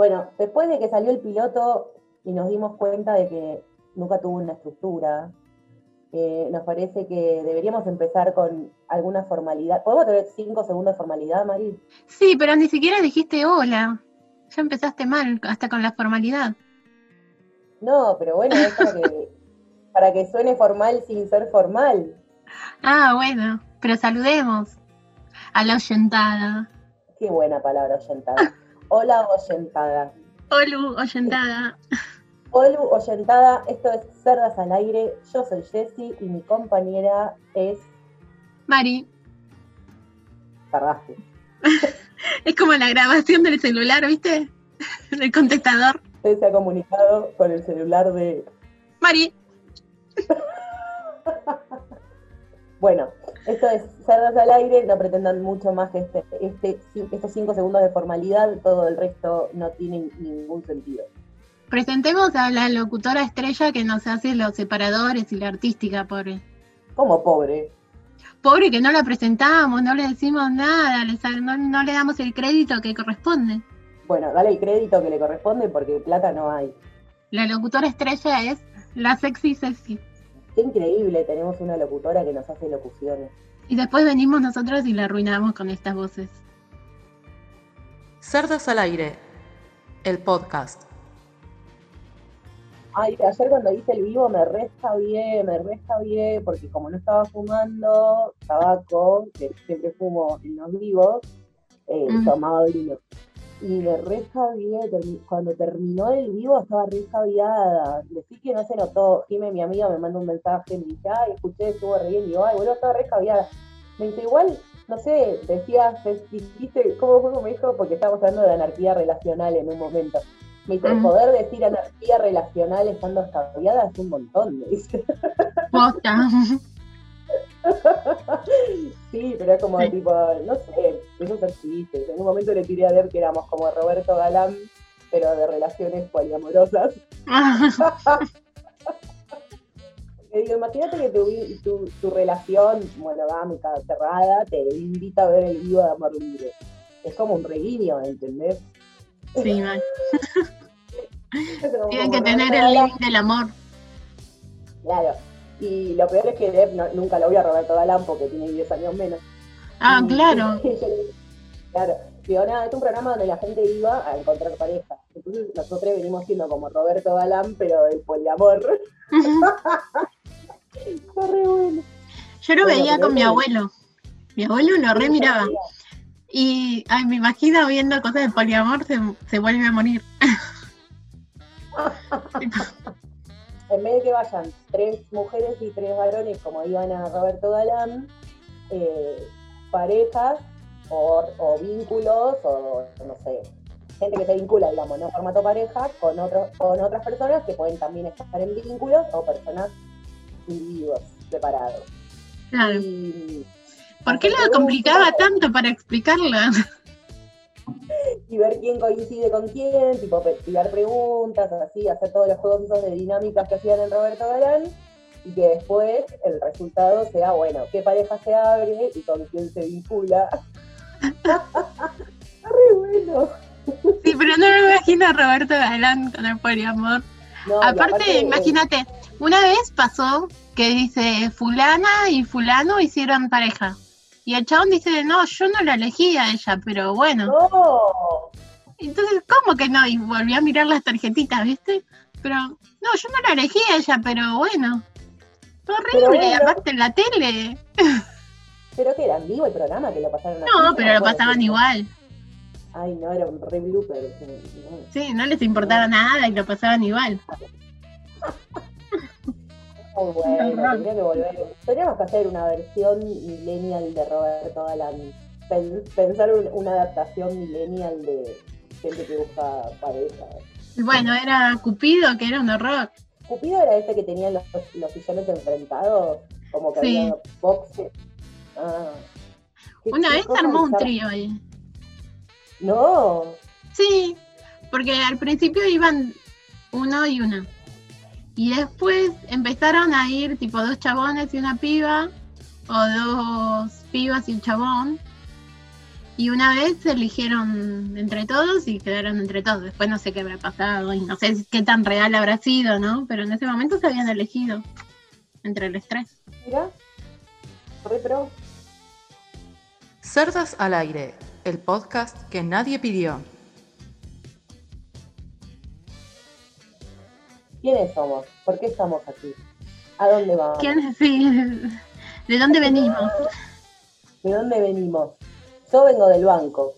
Bueno, después de que salió el piloto y nos dimos cuenta de que nunca tuvo una estructura, eh, nos parece que deberíamos empezar con alguna formalidad. ¿Podemos tener cinco segundos de formalidad, Mari? Sí, pero ni siquiera dijiste hola. Ya empezaste mal, hasta con la formalidad. No, pero bueno, es para que, para que suene formal sin ser formal. Ah, bueno, pero saludemos a la oyentada. Qué buena palabra, oyentada. Hola, oyentada. Hola, oyentada. Hola, oyentada. Esto es Cerdas al Aire. Yo soy Jessie y mi compañera es. Mari. Carrasco. es como la grabación del celular, ¿viste? Del contestador. Usted se ha comunicado con el celular de. Mari. bueno, esto es Cerdas al Aire. No pretendan mucho más que este, este, estos cinco segundos de formalidad. Todo el resto no tiene ningún sentido. Presentemos a la locutora estrella que nos hace los separadores y la artística, pobre. ¿Cómo pobre? Pobre que no la presentamos, no le decimos nada, no, no le damos el crédito que corresponde. Bueno, dale el crédito que le corresponde porque plata no hay. La locutora estrella es la sexy sexy. Qué increíble, tenemos una locutora que nos hace locuciones. Y después venimos nosotros y la arruinamos con estas voces. Cerdas al aire, el podcast. Ay, ayer cuando hice el vivo me resta bien, me resta bien, porque como no estaba fumando tabaco, que siempre fumo en los vivos, eh, tomaba vino. Y me resta bien, cuando terminó el vivo estaba re escabiada. Decís que no se notó. Jime, mi amiga, me manda un mensaje, me dice, ay, escuché, estuvo re bien. Y digo, ay, bueno, estaba re escabiada. Me dice, igual, no sé, decías, dijiste, ¿cómo fue como dijo? Porque estábamos hablando de anarquía relacional en un momento. Me dice, poder decir anarquía relacional estando escabiada es un montón, me dice. sí, pero es como tipo, no sé, esos artistas. En un momento le tiré a ver que éramos como Roberto Galán, pero de relaciones poliamorosas. Le digo, imagínate que tu, tu, relación monogámica cerrada te invita a ver el vivo de Amor Libre. Es como un reguiño, ¿entendés? Sí. Tienen que tener el límite del amor. Claro. Y lo peor es que Dev nunca lo voy a Roberto Galán porque tiene 10 años menos. Ah, claro. claro. Digo, nada, es un programa donde la gente iba a encontrar pareja. Entonces nosotros venimos siendo como Roberto Galán, pero del poliamor. bueno. Yo lo veía con mi abuelo. Mi abuelo lo re miraba. Y ay, me imagino viendo cosas de poliamor, se, se vuelve a morir. en vez de que vayan tres mujeres y tres varones como iban a Roberto Galán, eh, parejas o, vínculos o no sé, gente que se vincula, digamos, no formato pareja, con, otros con otras personas que pueden también estar en vínculos o personas individuos separados. Claro. ¿Por qué lo complicaba tanto para explicarla? y ver quién coincide con quién, tipo tirar preguntas, así, hacer todos los juegos esos de dinámicas que hacían en Roberto Galán, y que después el resultado sea, bueno, qué pareja se abre y con quién se vincula. re bueno. Sí, pero no me imagino a Roberto Galán con el poliamor. aparte, imagínate, una vez pasó que dice fulana y fulano hicieron pareja. Y el chabón dice, no, yo no la elegí a ella, pero bueno. No. Entonces, ¿cómo que no? Y volví a mirar las tarjetitas, ¿viste? Pero, no, yo no la elegí a ella, pero bueno. Horrible, aparte en la tele. ¿Pero que era en vivo el programa? ¿Que lo pasaron No, pero lo pasaban igual. Ay, no, era un re blooper. Sí, no les importaba nada y lo pasaban igual. Muy bueno, tendría que volver. Tendríamos que hacer una versión millennial de Roberto Galán. Pensar una adaptación millennial de gente que busca pareja. Bueno, era Cupido, que era un horror. Cupido era ese que tenía los, los sillones enfrentados, como que había boxes. Ah, una vez armó un trío ahí. No. Sí, porque al principio iban uno y una. Y después empezaron a ir tipo dos chabones y una piba, o dos pibas y un chabón. Y una vez se eligieron entre todos y quedaron entre todos. Después no sé qué habrá pasado y no sé qué tan real habrá sido, ¿no? Pero en ese momento se habían elegido entre los tres. Mira, retro. Cerdas al aire, el podcast que nadie pidió. ¿Quiénes somos? ¿Por qué estamos aquí? ¿A dónde vamos? ¿Quién? Sí. ¿De dónde venimos? ¿De dónde venimos? Yo vengo del banco.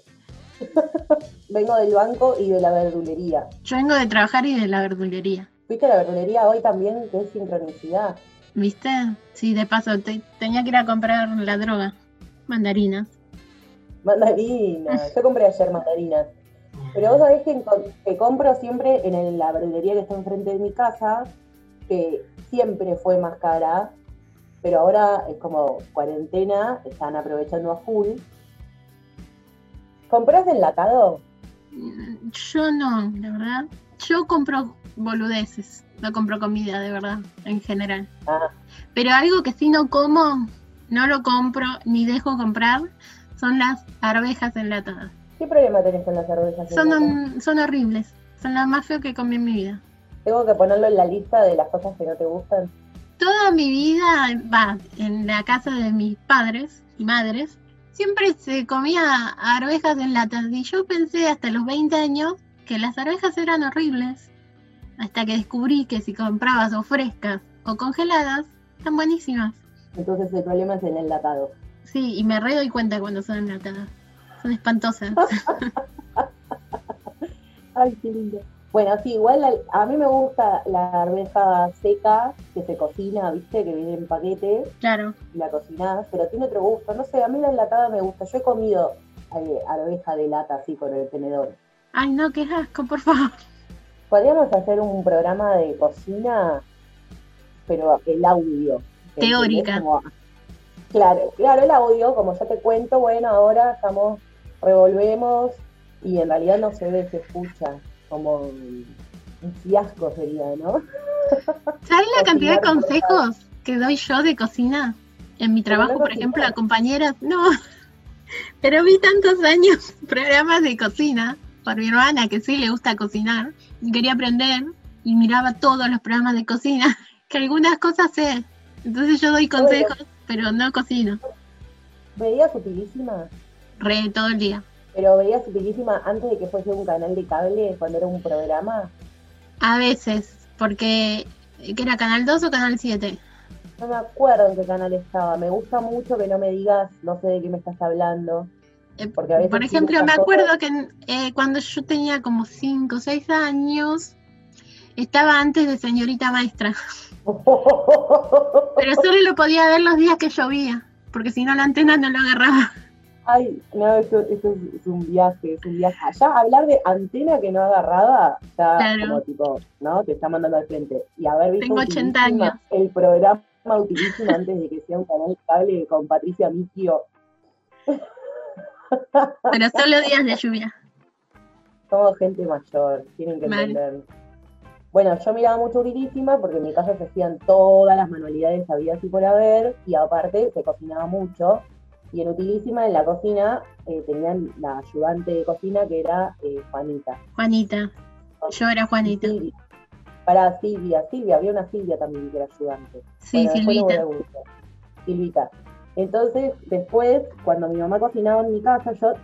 vengo del banco y de la verdulería. Yo vengo de trabajar y de la verdulería. ¿Viste la verdulería hoy también? Que es sincronicidad. ¿Viste? Sí, de paso, tenía que ir a comprar la droga. Mandarinas. Mandarinas. Yo compré ayer mandarinas. Pero vos sabés que, que compro siempre en la verdulería que está enfrente de mi casa, que siempre fue más cara, pero ahora es como cuarentena, están aprovechando a full. ¿Compras enlatado? Yo no, de verdad. Yo compro boludeces, no compro comida, de verdad, en general. Ah. Pero algo que sí no como, no lo compro ni dejo comprar, son las arvejas enlatadas. ¿Qué problema tenés con las arvejas son, son horribles, son las más feas que comí en mi vida. ¿Tengo que ponerlo en la lista de las cosas que no te gustan? toda mi vida, va, en la casa de mis padres y madres, siempre se comía arvejas en latas y yo pensé hasta los 20 años que las arvejas eran horribles, hasta que descubrí que si comprabas o frescas o congeladas, están buenísimas. Entonces el problema es el enlatado. Sí, y me re doy cuenta cuando son enlatadas. Son espantosas. Ay, qué lindo. Bueno, sí, igual a, mí me gusta la arveja seca que se cocina, ¿viste? Que viene en paquete. Claro. La cocinás, pero tiene otro gusto. No sé, a mí la enlatada me gusta. Yo he comido eh, arveja de lata así con el tenedor. Ay, no, qué asco, por favor. Podríamos hacer un programa de cocina, pero el audio. Teórica. claro, claro, el audio, como ya te cuento, bueno, ahora estamos, revolvemos y en realidad no se ve, se escucha como un fiasco sería, ¿no? ¿Sabes la cantidad de consejos que doy yo de cocina? En mi trabajo, por ejemplo, a compañeras, no, pero vi tantos años programas de cocina por mi hermana que sí le gusta cocinar y quería aprender y miraba todos los programas de cocina, que algunas cosas sé. Entonces yo doy consejos, pero no cocino. ¿Veías utilísima? Re todo el día. ¿Pero veías Utilísima antes de que fuese un canal de cable, cuando era un programa? A veces, porque ¿qué era Canal 2 o Canal 7? No me acuerdo en qué canal estaba. Me gusta mucho que no me digas, no sé de qué me estás hablando. Eh, porque a veces Por ejemplo, me acuerdo que eh, cuando yo tenía como 5 o 6 años, estaba antes de Señorita Maestra. Pero solo lo podía ver los días que llovía, porque si no la antena no lo agarraba. Ay, no, eso, es un viaje, es un viaje. Allá hablar de antena que no agarrada está como tipo, ¿no? Te está mandando al frente. Y haber visto Tengo 80 años. el programa utilísimo antes de que sea un canal cable con Patricia Miquio. Pero solo días de lluvia. Somos gente mayor, tienen que entender. Bueno, yo miraba mucho Utilísima porque en mi casa se hacían todas las manualidades había así por haber y aparte se cocinaba mucho y en Utilísima, en la cocina, eh, tenían la ayudante de cocina que era eh, Juanita. Juanita. Yo era Juanita. Para Silvia, Silvia, había una Silvia también que era ayudante. Sí, Silvita. Silvita. Entonces, después, cuando mi mamá cocinaba en mi casa, yo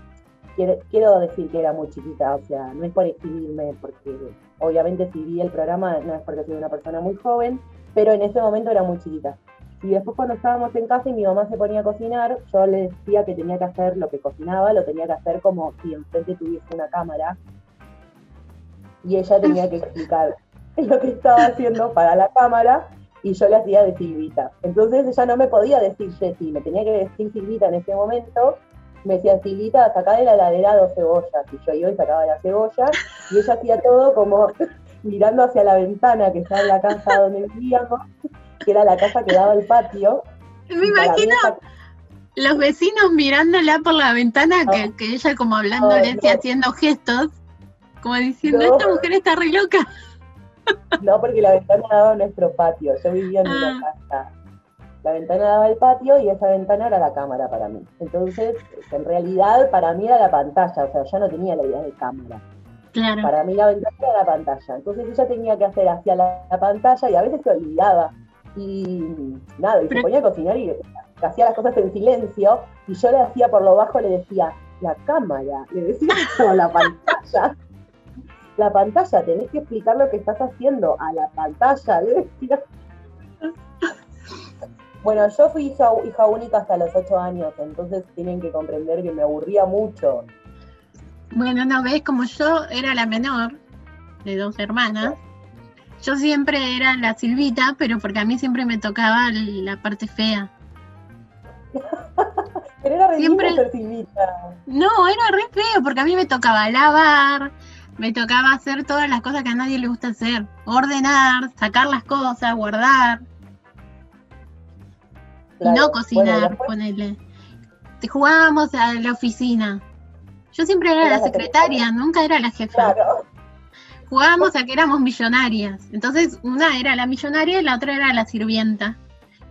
quiero, decir que era muy chiquita, o sea, no es por exhibirme, porque obviamente si vi el programa no es porque soy una persona muy joven, pero en ese momento era muy chiquita. Y después cuando estábamos en casa y mi mamá se ponía a cocinar, yo le decía que tenía que hacer lo que cocinaba, lo tenía que hacer como si enfrente tuviese una cámara. Y ella tenía que explicar lo que estaba haciendo para la cámara y yo le hacía de Silvita. Entonces ella no me podía decir Jessy, me tenía que decir Silvita en ese momento. Me decía, Silvita, sacá de la ladera dos cebollas. Y yo iba y sacaba las cebollas y ella hacía todo como mirando hacia la ventana que está en la casa donde vivíamos que era la casa que daba al patio. Me imagino los vecinos mirándola por la ventana, que, ella como hablando, le decía, haciendo gestos, como diciendo, esta mujer está re loca. No, porque la ventana daba a nuestro patio, yo vivía en una ah. casa. la ventana daba al patio y esa ventana era la cámara para mí. Entonces, en realidad, para mí era la pantalla, o sea, yo no tenía la idea de cámara. Claro. Para mí la ventana era la pantalla. Entonces ella tenía que hacer hacia la, pantalla y a veces se olvidaba. Y nada, y se ponía a cocinar y hacía las cosas en silencio y yo le hacía por lo bajo, le decía, la cámara, le decía, no, la pantalla. La pantalla, tenés que explicar lo que estás haciendo a la pantalla, le decía. Bueno, yo fui hija, hija única hasta los ocho años, entonces tienen que comprender que me aburría mucho. Bueno, no ves, como yo era la menor de dos hermanas, yo siempre era la Silvita, pero porque a mí siempre me tocaba la parte fea. pero era re siempre... ser Silvita. No, era re feo, porque a mí me tocaba lavar, me tocaba hacer todas las cosas que a nadie le gusta hacer. Ordenar, sacar las cosas, guardar. Y no cocinar, ponerle. Te jugábamos a la oficina. Yo siempre era, la secretaria, nunca era la jefa. Jugábamos a que éramos millonarias. Entonces, una era la millonaria y la otra era la sirvienta.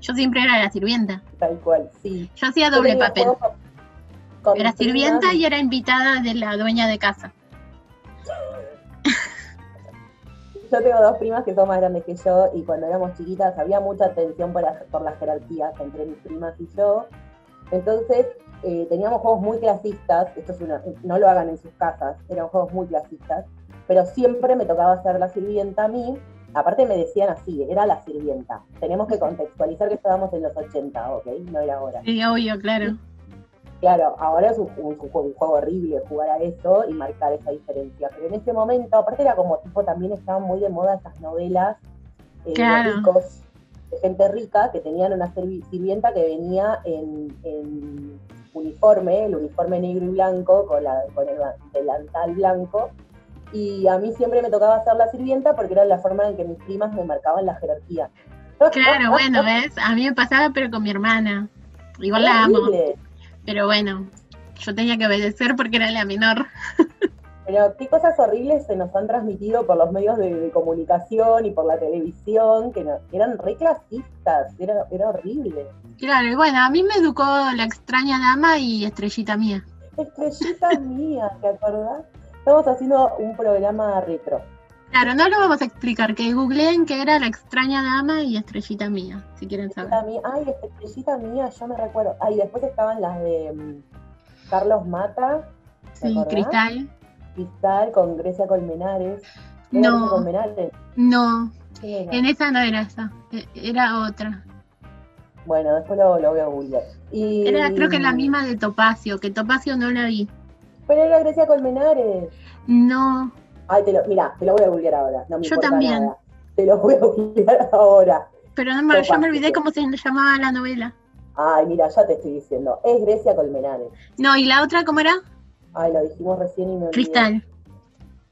Yo siempre era la sirvienta. Tal cual, sí. Yo hacía doble papel. Era sirvienta y era invitada de la dueña de casa. Yo tengo dos primas que son más grandes que yo y cuando éramos chiquitas había mucha tensión por, por las jerarquías entre mis primas y yo. Entonces eh, teníamos juegos muy clasistas, esto es una, no lo hagan en sus casas, eran juegos muy clasistas, pero siempre me tocaba ser la sirvienta a mí. Aparte me decían así, era la sirvienta. Tenemos que contextualizar que estábamos en los 80, ¿ok? No era ahora. Sí, obvio, claro. Claro, ahora es un, juego horrible jugar a eso y marcar esa diferencia. Pero en ese momento, aparte era como tipo, también estaban muy de moda esas novelas eh, de ricos, de gente rica, que tenían una sirvienta que venía en, uniforme, el uniforme negro y blanco, con, la, con el delantal blanco. Y a mí siempre me tocaba ser la sirvienta porque era la forma en que mis primas me marcaban la jerarquía. Claro, bueno, ¿ves? A mí me pasaba, pero con mi hermana. Igual la amo. Pero bueno, yo tenía que obedecer porque era la menor. Pero qué cosas horribles se nos han transmitido por los medios de, comunicación y por la televisión, que eran re clasistas, era, era horrible. Claro, y bueno, a mí me educó la extraña dama y Estrellita Mía. Estrellita Mía, ¿te acordás? Estamos haciendo un programa retro. Claro, no lo vamos a explicar, que googleen que era la extraña dama y estrellita mía, si quieren saber. Ay, estrellita mía, yo me recuerdo. Ay, después estaban las de mm, Carlos Mata. Sí, Cristal. Cristal con Grecia Colmenares. no. Colmenares? No. En esa no era esa, e, era otra. Bueno, después lo, voy a googlear. Era creo que la misma de Topacio, que Topacio no la vi. Pero era Grecia Colmenares. No. Ay, te lo, mira, te lo voy a googlear ahora. No me Yo también. Te lo voy a googlear ahora. Pero no, yo me olvidé cómo se llamaba la novela. Ay, mira, ya te estoy diciendo. Es Grecia Colmenares. No, ¿y la otra cómo era? Ay, lo dijimos recién y me olvidé. Cristal.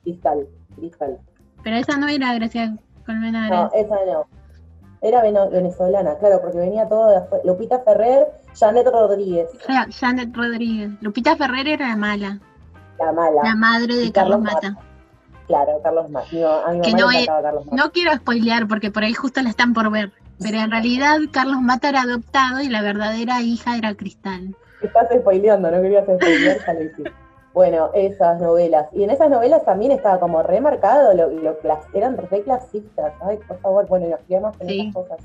Cristal, Cristal. Pero esa no era Grecia Colmenares. No, esa no. Era venezolana, claro, porque venía todo de afuera. Lupita Ferrer, Janet Rodríguez. Janet Rodríguez. Lupita Ferrer era la mala. La mala. La madre de Carlos, Mata. Claro, Carlos Mata. a mi no, Carlos Mata. no quiero spoilear porque por ahí justo la están por ver. Pero en realidad Carlos Mata era adoptado y la verdadera hija era Cristal. Estás spoileando, no querías spoilear, ya Bueno, esas novelas. Y en esas novelas también estaba como remarcado, lo, lo eran re clasistas. Ay, por favor, bueno, nos quedamos en esas cosas.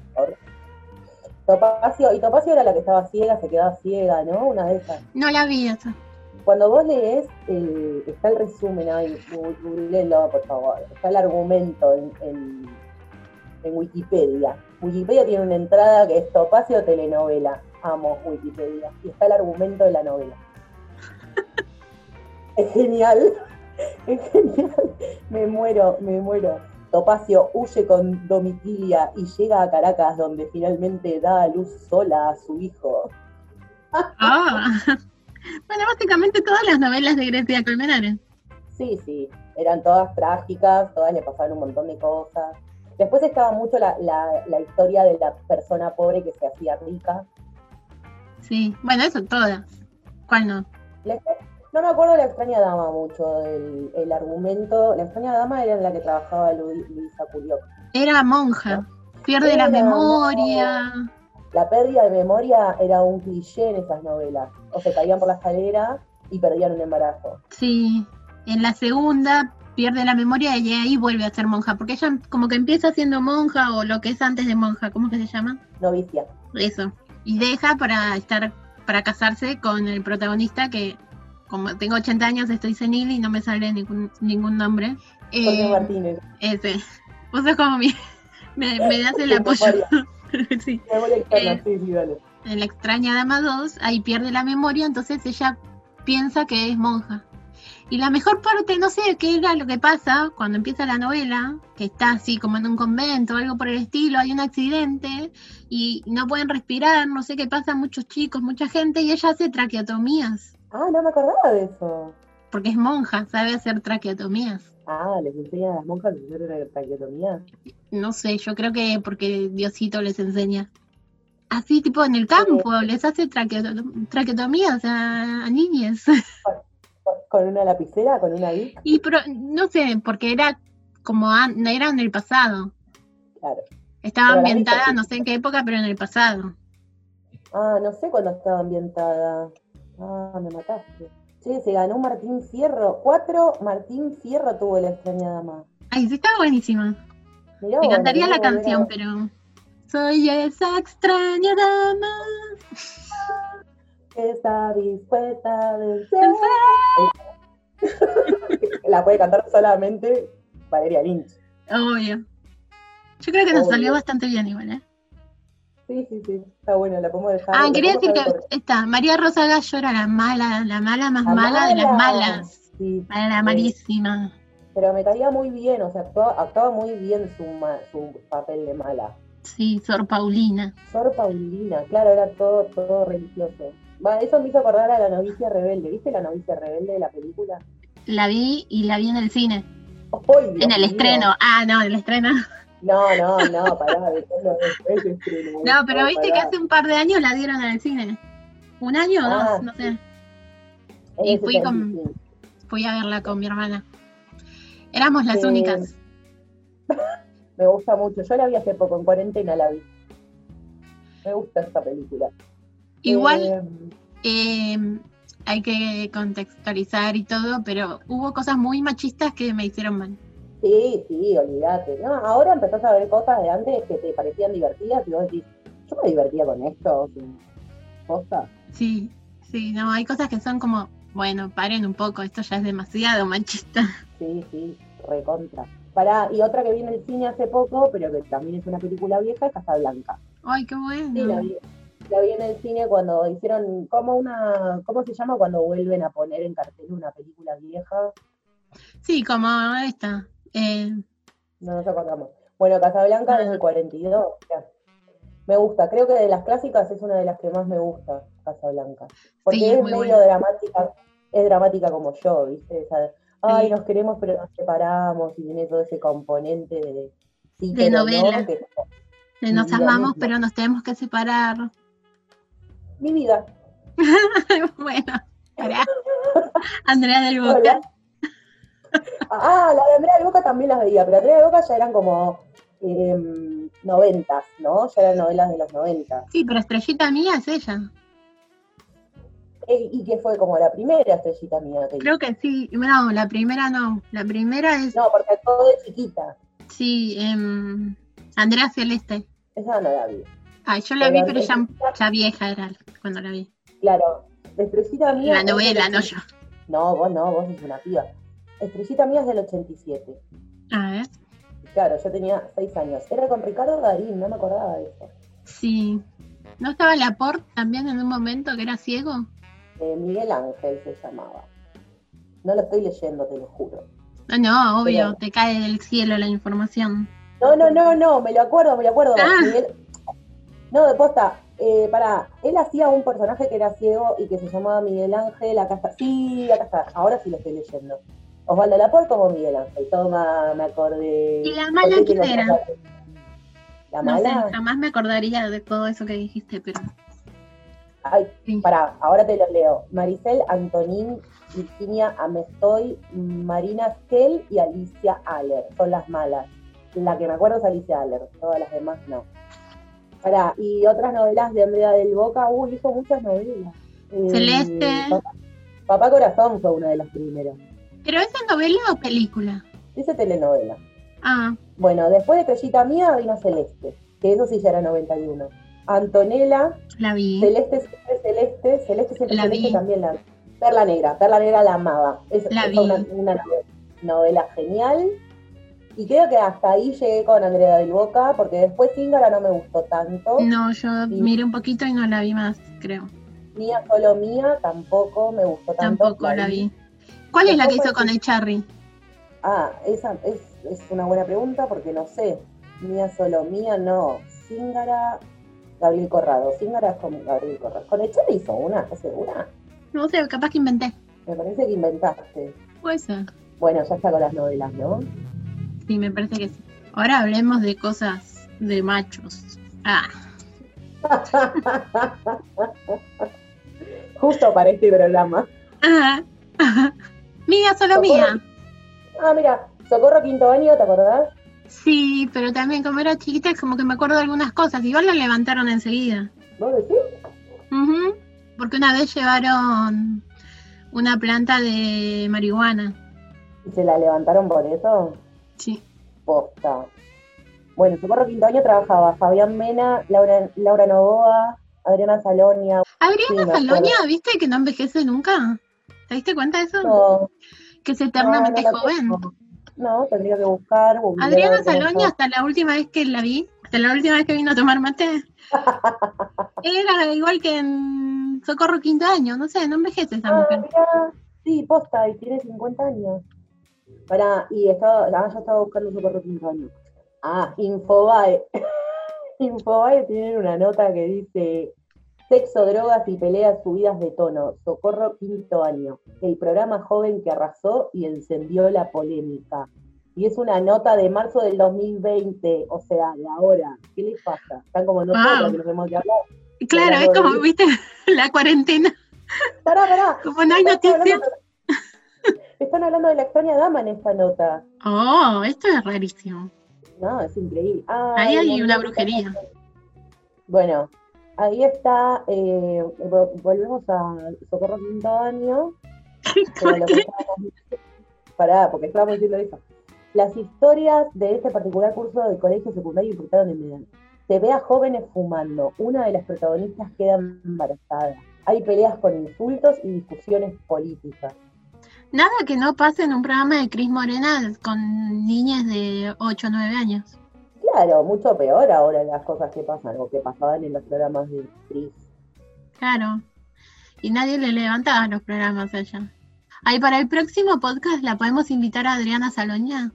Topacio, y Topacio era la que estaba ciega, se quedaba ciega, ¿no? Una de esas. No la vi esa. Cuando vos lees, eh, está el resumen ahí, googleenlo por favor, está el argumento en, en, Wikipedia. Wikipedia tiene una entrada que es Topacio Telenovela. Amo Wikipedia. Y está el argumento de la novela. Es genial, es genial. Me muero, me muero. Topacio huye con Domitilia y llega a Caracas, donde finalmente da a luz sola a su hijo. ah. Bueno, básicamente todas las novelas de Grecia Colmenares. Sí, sí, eran todas trágicas, todas le pasaban un montón de cosas. Después estaba mucho la, la, historia de la persona pobre que se hacía rica. Sí, bueno, eso todas. ¿Cuál no? No me acuerdo de la extraña dama mucho, el, el argumento. La extraña dama era en la que trabajaba Luisa Culioc. Era monja, pierde la memoria. la pérdida de memoria era un cliché en esas novelas. O se caían por la escalera y perdían un embarazo. Sí, en la segunda pierde la memoria y ahí vuelve a ser monja, porque ella como que empieza siendo monja o lo que es antes de monja, ¿cómo que se llama? Novicia. Eso. Y deja para estar, para casarse con el protagonista que como tengo 80 años estoy senil y no me sale ningún, ningún nombre. Jorge eh, Martínez. Ese. Vos sos como mi, me, me das el apoyo. sí. Eh, sí, sí, dale. En la extraña dama 2, ahí pierde la memoria, entonces ella piensa que es monja. Y la mejor parte, no sé qué era lo que pasa cuando empieza la novela, que está así como en un convento o algo por el estilo, hay un accidente y no pueden respirar, no sé qué pasa, muchos chicos, mucha gente, y ella hace traqueotomías. Ah, no me acordaba de eso. Porque es monja, sabe hacer traqueotomías. Ah, ¿les enseña a las monjas a hacer traqueotomías? No sé, yo creo que porque Diosito les enseña. Así, tipo en el campo, les hace traqueotomías a, a niñas. ¿Con una lapicera? ¿Con una Vic? Y pero, no sé, porque era como era en el pasado. Claro. Estaba ambientada, no sé en qué época, pero en el pasado. Ah, no sé cuándo estaba ambientada. Ah, me mataste. Sí, se ganó Martín Fierro. Cuatro Martín Fierro tuvo la extraña dama. Ay, sí, estaba buenísima. me encantaría la canción, pero. Soy esa extraña dama está dispuesta a vencer. la puede cantar solamente Valeria Lynch. Obvio. Yo creo que nos salió bastante bien igual, ¿eh? Sí, sí, sí, está bueno, la podemos dejar. Ah, quería decir que está, María Rosa Gallo era la mala, la mala más mala, de las malas. Sí, la malísima. Pero me caía muy bien, o sea, actuaba, muy bien su, su papel de mala. Sí, Sor Paulina. Sor Paulina, claro, era todo, todo religioso. Va, eso me hizo acordar a la novicia rebelde. ¿Viste la novicia rebelde de la película? La vi y la vi en el cine. en el estreno. Ah, no, en el estreno. No, no, no, pará, después estreno. No, pero viste que hace un par de años la dieron en el cine. ¿Un año o dos? Ah, no sé. Y fui con fui a verla con mi hermana. Éramos las únicas. Me gusta mucho. Yo la vi hace poco, en cuarentena la vi. Me gusta esta película. Igual eh, em, hay que contextualizar y todo, pero hubo cosas muy machistas que me hicieron mal. Sí, sí, olvídate. No, ahora empezás a ver cosas de antes que te parecían divertidas y vos decís, yo me divertía con esto, ¿Cosa? Sí, sí, no, hay cosas que son como, bueno, paren un poco, esto ya es demasiado machista. Sí, sí, recontra. Pará, y otra que viene el cine hace poco, pero que también es una película vieja, es Casablanca. Ay, qué bueno. Sí, la la vi en el cine cuando hicieron, como una, ¿cómo se llama cuando vuelven a poner en cartel una película vieja? Sí, como esta. Eh... No nos acordamos. Bueno, Casablanca desde el 42. Me gusta, creo que de las clásicas es una de las que más me gusta, Casablanca. Porque es medio dramática, es dramática como yo, ¿viste? ay, nos queremos pero nos separamos y tiene todo ese componente de... de novela. de nos amamos pero nos tenemos que separar mi vida. bueno, Andrea del Boca. Ah, la de Andrea del Boca también las veía, pero Andrea del Boca ya eran como eh, noventas, ¿no? Ya eran novelas de los noventas. Sí, pero Estrellita Mía es ella. Eh, ¿Y qué fue como la primera Estrellita Mía? Creo que sí, no, la primera no, la primera es... No, porque todo es chiquita. Sí, eh, Andrea Celeste. Esa no la vi. Ay, yo la vi, pero ya, vieja era cuando la vi. Claro, Estrellita Mía. La novela, no yo. No, vos no, vos sos una piba. Estrellita Mía es del 87. A ver. Claro, yo tenía 6 años. Era con Ricardo Darín, no me acordaba de eso. Sí. ¿No estaba Laporte también en un momento que era ciego? Eh, Miguel Ángel se llamaba. No lo estoy leyendo, te lo juro. No, no, obvio, te cae del cielo la información. No, no, no, no, me lo acuerdo, me lo acuerdo. Ah. No, de posta, eh, para, él hacía un personaje que era ciego y que se llamaba Miguel Ángel, acá está, sí, acá está, ahora sí lo estoy leyendo. Osvaldo Laporte como Miguel Ángel, toma, me acordé. ¿Y la mala quién era? ¿La mala? jamás me acordaría de todo eso que dijiste, pero... Ay, pará, ahora te lo leo. Maricel Antonín, Virginia Amestoy, Marina Skell y Alicia Aller, son las malas. La que me acuerdo es Alicia Aller, todas las demás no. Pará, y otras novelas de Andrea del Boca, uy, hizo muchas novelas. Eh, Celeste. Papá, Corazón fue una de las primeras. ¿Pero esa novela o película? Dice telenovela. Ah. Bueno, después de Creyita Mía vino Celeste, que eso sí ya era 91. Antonella. La vi. Celeste siempre Celeste. Celeste siempre la Celeste también la Perla Negra. Perla Negra la amaba. Es, la vi. una, novela, genial. Y creo que hasta ahí llegué con Andrea del Boca, porque después Zingara no me gustó tanto. No, yo miré un poquito y no la vi más, creo. Mía solo mía tampoco me gustó tanto. Tampoco la, vi. ¿Cuál es la que hizo con el Charry? Ah, esa es, es una buena pregunta porque no sé. Mía solo mía, no. Zingara, Gabriel Corrado. Zingara es con Gabriel Corrado. ¿Con el Charry hizo una? ¿Estás segura? No sé, capaz que inventé. Me parece que inventaste. Puede ser. Bueno, ya está con las novelas, ¿no? Sí, me parece que sí. Ahora hablemos de cosas de machos. Ah. Justo para este programa. Ajá. Mía, solo mía. Ah, mira, Socorro Quinto Año, ¿te acordás? Sí, pero también como era chiquita, es como que me acuerdo de algunas cosas. Igual la levantaron enseguida. ¿Vos decís? Uh Porque una vez llevaron una planta de marihuana. ¿Y se la levantaron por eso? Sí. Posta. Bueno, Socorro Quinto Año trabajaba Fabián Mena, Laura, Laura Novoa, Adriana Salonia. Adriana Salonia, ¿viste que no envejece nunca? ¿Te diste cuenta de eso? No. Que es eternamente joven. No, tendría que buscar. Adriana Salonia, hasta la última vez que la vi, hasta la última vez que vino a tomar mate, era igual que en Socorro Quinto Año, no sé, no envejece esa ah, mujer. sí, posta, y tiene 50 años. Para, y estaba, ah, ya estaba buscando Socorro Quinto Año. Ah, Infobae. Infobae tiene una nota que dice Sexo, drogas y peleas subidas de tono. Socorro quinto año. El programa joven que arrasó y encendió la polémica. Y es una nota de marzo del 2020, o sea, de ahora. ¿Qué les pasa? Están como nosotros que nos hemos hablar. Claro, es como, viste, la cuarentena. Pará, pará. Como no hay noticias. Están hablando de la extraña dama en esta nota. Oh, esto es rarísimo. No, es increíble. Ahí hay una brujería. Bueno, ahí está, eh, volvemos a Socorro Quinto Año. Pará, porque estábamos diciendo eso. Las historias de este particular curso del colegio secundario importaron en Medellín. Se ve a jóvenes fumando. Una de las protagonistas queda embarazada. Hay peleas con insultos y discusiones políticas. Nada que no pase en un programa de Cris Morena con niñas de 8 o 9 años. Claro, mucho peor ahora las cosas que pasan o que pasaban en los programas de Cris. Claro. Y nadie le levantaba los programas allá. Ahí para el próximo podcast la podemos invitar a Adriana Saloña.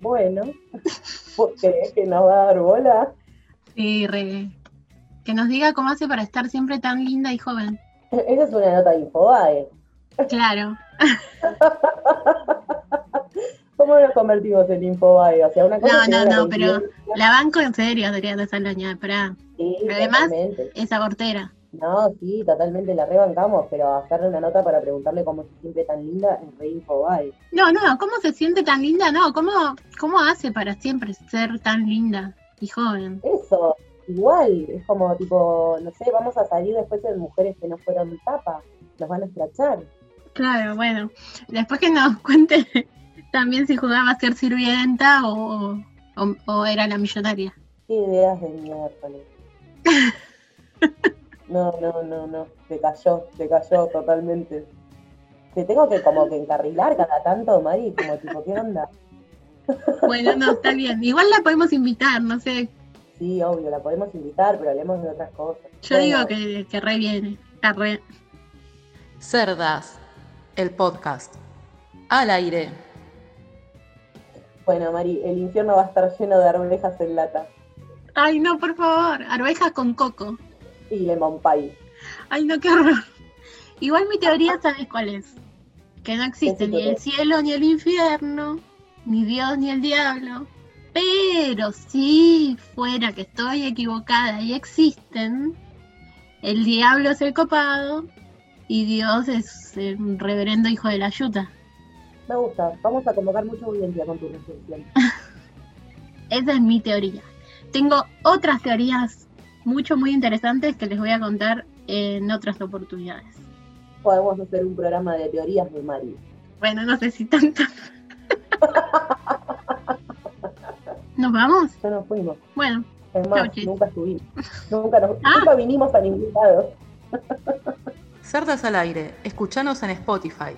Bueno, ¿vos crees que nos va a dar bola? Sí, re. Que nos diga cómo hace para estar siempre tan linda y joven. Esa es una nota de Infobae. Claro. ¿Cómo nos convertimos en Infobae? O sea, una cosa no, no, no, pero la banco en serio, Adriana Saloña, para. Sí, además es abortera. No, sí, totalmente la rebancamos, pero hacerle una nota para preguntarle cómo se siente tan linda es re Infobae. No, no, ¿cómo se siente tan linda? No, ¿cómo, cómo hace para siempre ser tan linda y joven? Eso, igual, es como tipo, no sé, vamos a salir después de mujeres que no fueron tapas, nos van a escrachar. Claro, bueno, después que nos cuente también si jugaba a ser sirvienta o, o, era la millonaria. Qué ideas de miércoles. no, no, no, no, se cayó, se cayó totalmente. Te tengo que como que encarrilar cada tanto, Mari, como tipo, ¿qué onda? bueno, no, está bien. Igual la podemos invitar, no sé. Sí, obvio, la podemos invitar, pero hablemos de otras cosas. Yo digo que, que re viene, está re. Cerdas el podcast. Al aire. Bueno, Mari, el infierno va a estar lleno de arvejas en lata. Ay, no, por favor, arvejas con coco. Y lemon pie. Ay, no, qué horror. Igual mi teoría, ¿sabes cuál es? Que no existe ni el cielo ni el infierno, ni Dios ni el diablo. Pero si fuera que estoy equivocada y existen, el diablo es el copado y Dios es un reverendo hijo de la yuta. Me gusta, vamos a convocar mucha audiencia con tu reflexión. Esa es mi teoría. Tengo otras teorías mucho, muy interesantes que les voy a contar en otras oportunidades. Podemos hacer un programa de teorías de Mari. Bueno, no sé si tanto. ¿Nos vamos? Ya nos fuimos. Bueno. Es más, nunca estuvimos. Nunca, nos, ah. nunca vinimos a ningún lado. Cerdas al aire. Escuchanos en Spotify,